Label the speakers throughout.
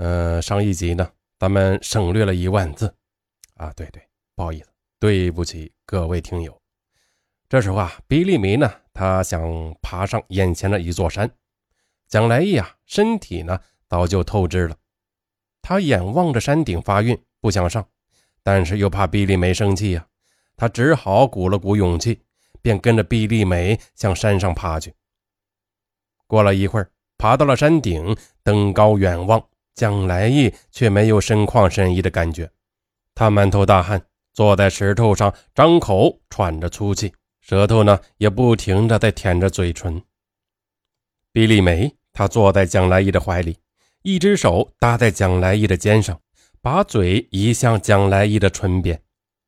Speaker 1: 呃，上一集呢，咱们省略了一万字啊。对对，不好意思，对不起各位听友。这时候啊，比利梅呢，他想爬上眼前的一座山。蒋来义啊，身体呢早就透支了，他眼望着山顶发晕，不想上，但是又怕比利梅生气呀，他只好鼓了鼓勇气，便跟着比利梅向山上爬去。过了一会儿，爬到了山顶，登高远望。蒋来义却没有神旷神怡的感觉，他满头大汗，坐在石头上，张口喘着粗气，舌头呢也不停的在舔着嘴唇。毕丽梅，她坐在蒋来义的怀里，一只手搭在蒋来义的肩上，把嘴移向蒋来义的唇边。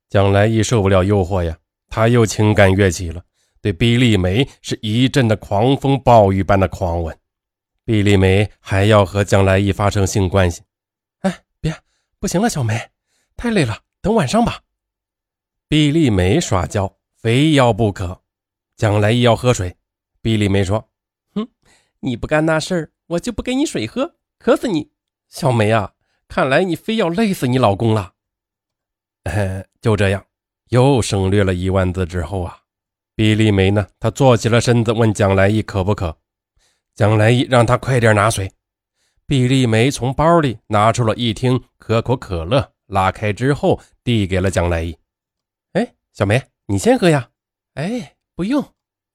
Speaker 1: 蒋来义受不了诱惑呀，他又情感跃起了，对毕丽梅是一阵的狂风暴雨般的狂吻。毕丽梅还要和蒋来义发生性关系，哎，别，不行了，小梅，太累了，等晚上吧。毕丽梅耍娇，非要不可。蒋来义要喝水，毕丽梅说：“哼，你不干那事儿，我就不给你水喝，渴死你。”小梅啊，看来你非要累死你老公了。哎，就这样，又省略了一万字之后啊，毕丽梅呢，她坐起了身子，问蒋来义渴不渴。蒋来义让他快点拿水。毕丽梅从包里拿出了一听可口可乐，拉开之后递给了蒋来义。哎，小梅，你先喝呀。哎，不用。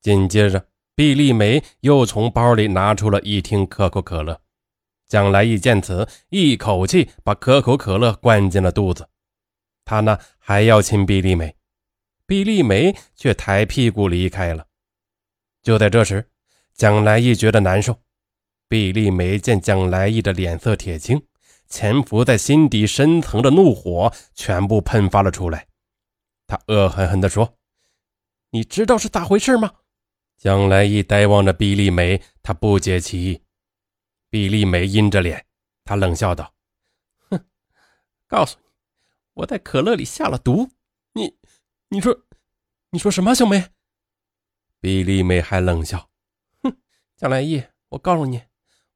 Speaker 1: 紧接着，毕丽梅又从包里拿出了一听可口可乐。蒋来义见此，一口气把可口可乐灌进了肚子。他呢，还要亲毕丽梅，毕丽梅却抬屁股离开了。就在这时。蒋来义觉得难受，毕丽梅见蒋来义的脸色铁青，潜伏在心底深层的怒火全部喷发了出来。他恶狠狠地说：“你知道是咋回事吗？”蒋来义呆望着毕丽梅，他不解其意。毕丽梅阴着脸，他冷笑道：“哼，告诉你，我在可乐里下了毒。你，你说，你说什么？”小梅。毕丽梅还冷笑。蒋来义，我告诉你，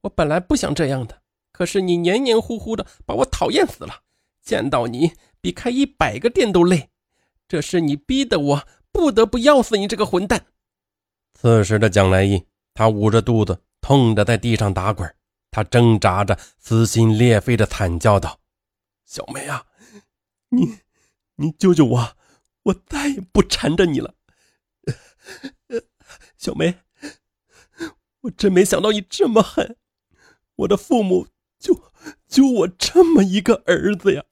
Speaker 1: 我本来不想这样的，可是你黏黏糊糊的，把我讨厌死了。见到你比开一百个店都累，这是你逼得我不得不要死你这个混蛋。此时的蒋来义，他捂着肚子，痛得在地上打滚，他挣扎着，撕心裂肺的惨叫道：“小梅啊，你，你救救我，我再也不缠着你了。”小梅。我真没想到你这么狠！我的父母就就我这么一个儿子呀！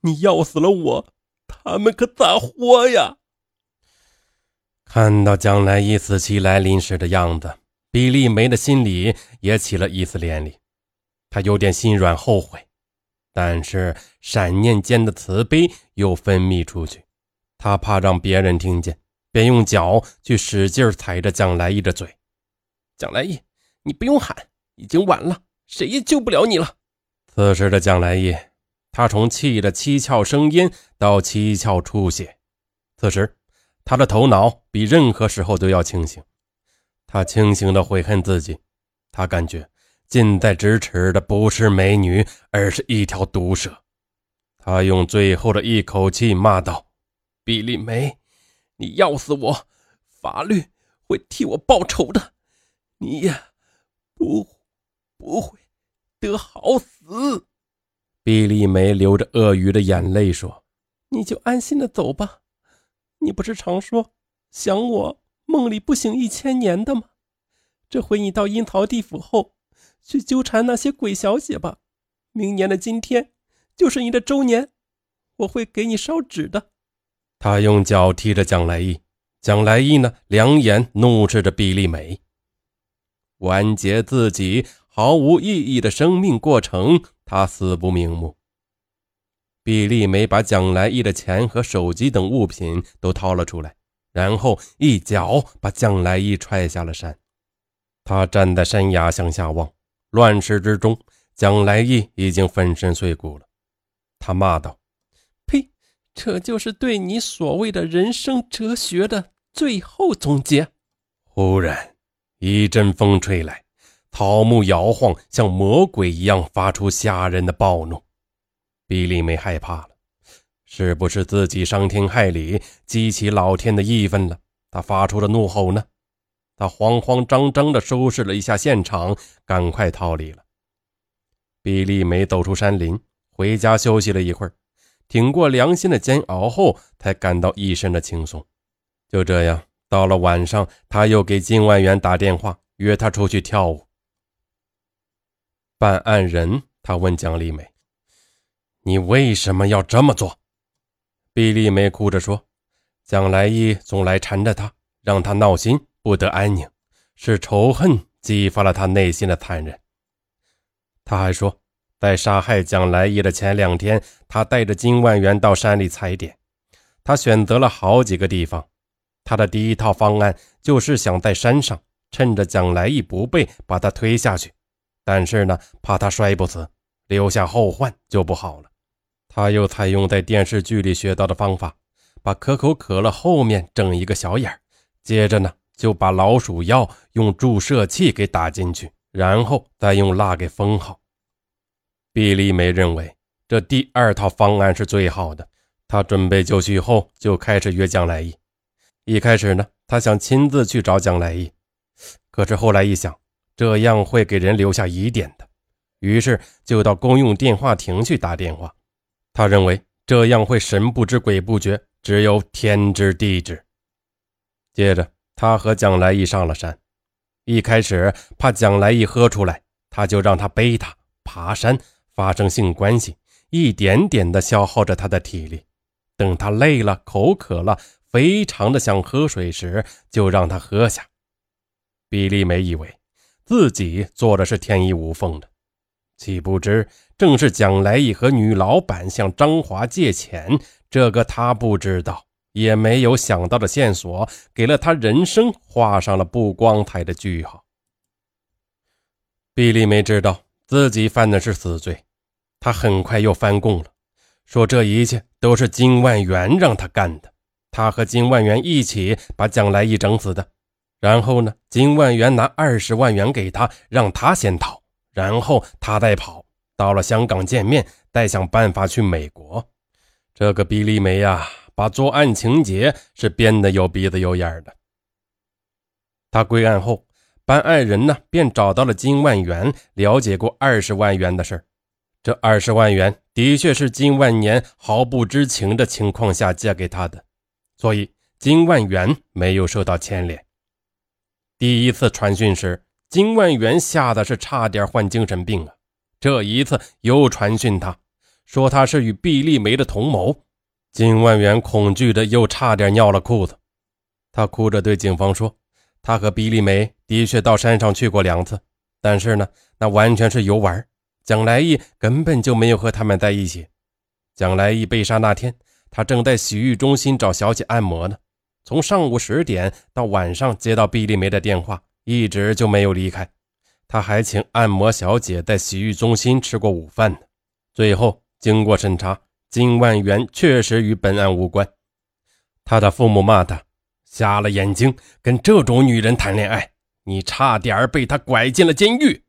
Speaker 1: 你要死了我，他们可咋活呀？看到将来一死期来临时的样子，比利梅的心里也起了一丝涟漪，他有点心软后悔，但是闪念间的慈悲又分泌出去，他怕让别人听见，便用脚去使劲踩着蒋来一的嘴。蒋来义，你不用喊，已经晚了，谁也救不了你了。此时的蒋来义，他从气得七窍生烟到七窍出血，此时他的头脑比任何时候都要清醒。他清醒的悔恨自己，他感觉近在咫尺的不是美女，而是一条毒蛇。他用最后的一口气骂道：“毕丽梅，你要死我，法律会替我报仇的。”你呀，不不会得好死。毕丽梅流着鳄鱼的眼泪说：“你就安心的走吧。你不是常说想我梦里不醒一千年的吗？这回你到阴曹地府后，去纠缠那些鬼小姐吧。明年的今天就是你的周年，我会给你烧纸的。”他用脚踢着蒋来义，蒋来义呢，两眼怒视着毕丽梅。完结自己毫无意义的生命过程，他死不瞑目。毕丽梅把蒋来义的钱和手机等物品都掏了出来，然后一脚把蒋来义踹下了山。他站在山崖向下望，乱石之中，蒋来义已经粉身碎骨了。他骂道：“呸！这就是对你所谓的人生哲学的最后总结。”忽然。一阵风吹来，桃木摇晃，像魔鬼一样发出吓人的暴怒。比利梅害怕了，是不是自己伤天害理，激起老天的义愤了？他发出了怒吼呢？他慌慌张张地收拾了一下现场，赶快逃离了。比利梅走出山林，回家休息了一会儿，挺过良心的煎熬后，才感到一身的轻松。就这样，到了晚上，他又给金万元打电话，约他出去跳舞。办案人，他问蒋丽梅：“你为什么要这么做？”毕丽梅哭着说：“蒋来义总来缠着他，让他闹心，不得安宁，是仇恨激发了他内心的残忍。”他还说，在杀害蒋来义的前两天，他带着金万元到山里踩点，他选择了好几个地方。他的第一套方案就是想在山上趁着蒋来义不备，把他推下去。但是呢，怕他摔不死，留下后患就不好了。他又采用在电视剧里学到的方法，把可口可乐后面整一个小眼儿，接着呢，就把老鼠药用注射器给打进去，然后再用蜡给封好。毕丽梅认为这第二套方案是最好的。他准备就绪后，就开始约蒋来义。一开始呢，他想亲自去找蒋来义，可是后来一想。这样会给人留下疑点的，于是就到公用电话亭去打电话。他认为这样会神不知鬼不觉，只有天知地知。接着，他和蒋来义上了山。一开始怕蒋来义喝出来，他就让他背他爬山，发生性关系，一点点的消耗着他的体力。等他累了、口渴了，非常的想喝水时，就让他喝下。比利梅以为。自己做的是天衣无缝的，岂不知正是蒋来义和女老板向张华借钱，这个他不知道也没有想到的线索，给了他人生画上了不光彩的句号。毕丽梅知道自己犯的是死罪，他很快又翻供了，说这一切都是金万元让他干的，他和金万元一起把蒋来义整死的。然后呢？金万元拿二十万元给他，让他先逃，然后他再跑到了香港见面，再想办法去美国。这个毕丽梅呀，把作案情节是编得有鼻子有眼的。他归案后，办案人呢便找到了金万元，了解过二十万元的事这二十万元的确是金万年毫不知情的情况下借给他的，所以金万元没有受到牵连。第一次传讯时，金万元吓得是差点患精神病啊！这一次又传讯，他说他是与毕丽梅的同谋，金万元恐惧的又差点尿了裤子。他哭着对警方说：“他和毕丽梅的确到山上去过两次，但是呢，那完全是游玩。蒋来义根本就没有和他们在一起。蒋来义被杀那天，他正在洗浴中心找小姐按摩呢。”从上午十点到晚上接到毕丽梅的电话，一直就没有离开。他还请按摩小姐在洗浴中心吃过午饭呢。最后经过审查，金万元确实与本案无关。他的父母骂他瞎了眼睛，跟这种女人谈恋爱，你差点被他拐进了监狱。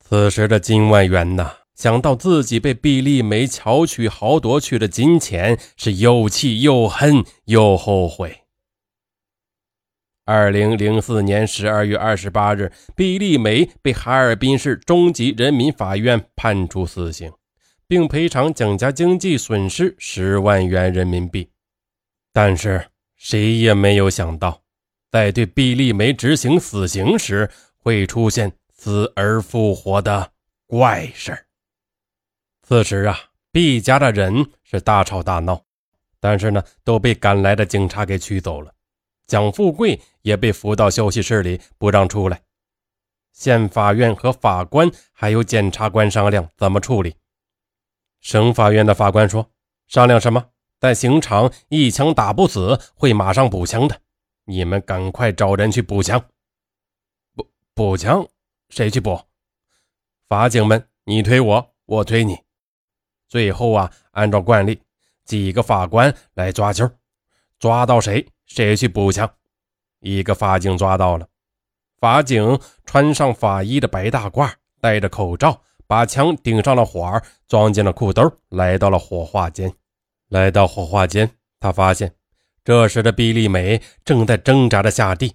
Speaker 1: 此时的金万元呐，想到自己被毕丽梅巧取豪夺去的金钱，是又气又恨又后悔。二零零四年十二月二十八日，毕丽梅被哈尔滨市中级人民法院判处死刑，并赔偿蒋家经济损失十万元人民币。但是谁也没有想到，在对毕丽梅执行死刑时，会出现死而复活的怪事此时啊，毕家的人是大吵大闹，但是呢，都被赶来的警察给驱走了。蒋富贵也被扶到休息室里，不让出来。县法院和法官还有检察官商量怎么处理。省法院的法官说：“商量什么？在刑场一枪打不死，会马上补枪的。你们赶快找人去补枪。补补枪？谁去补？法警们，你推我，我推你。最后啊，按照惯例，几个法官来抓阄，抓到谁？”谁去补枪？一个法警抓到了，法警穿上法医的白大褂，戴着口罩，把枪顶上了火，装进了裤兜，来到了火化间。来到火化间，他发现这时的毕丽美正在挣扎着下地。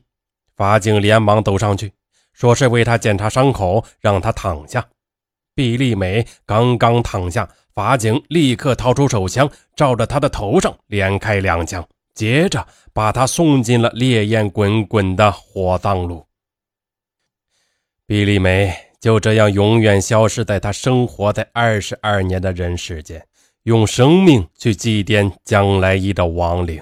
Speaker 1: 法警连忙走上去，说是为他检查伤口，让他躺下。毕丽美刚刚躺下，法警立刻掏出手枪，照着他的头上连开两枪，接着把他送进了烈焰滚滚的火葬炉。毕丽梅就这样永远消失在他生活在二十二年的人世间。用生命去祭奠江来一的亡灵。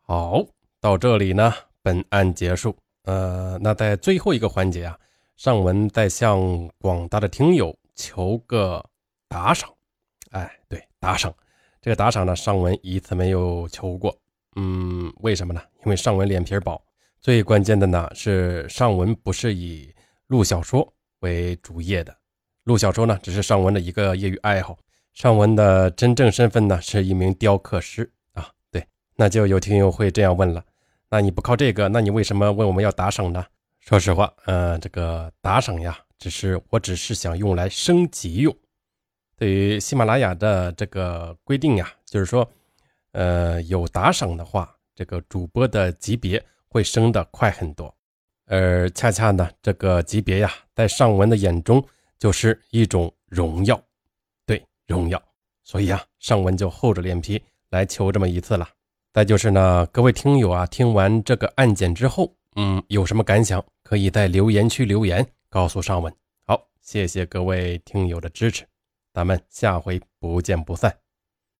Speaker 1: 好，到这里呢，本案结束。呃，那在最后一个环节啊，尚文在向广大的听友求个打赏。哎，对，打赏。这个打赏呢，上文一次没有求过。嗯，为什么呢？因为上文脸皮薄。最关键的呢，是上文不是以录小说为主业的，录小说呢，只是上文的一个业余爱好。尚文的真正身份呢，是一名雕刻师啊。对，那就有听友会这样问了：那你不靠这个，那你为什么问我们要打赏呢？说实话，呃，这个打赏呀，只是我只是想用来升级用。对于喜马拉雅的这个规定呀，就是说，呃，有打赏的话，这个主播的级别会升得快很多。而恰恰呢，这个级别呀，在尚文的眼中就是一种荣耀。对荣耀，所以啊，尚文就厚着脸皮来求这么一次了。再就是呢，各位听友啊，听完这个案件之后，嗯，有什么感想，可以在留言区留言告诉尚文。好，谢谢各位听友的支持，咱们下回不见不散。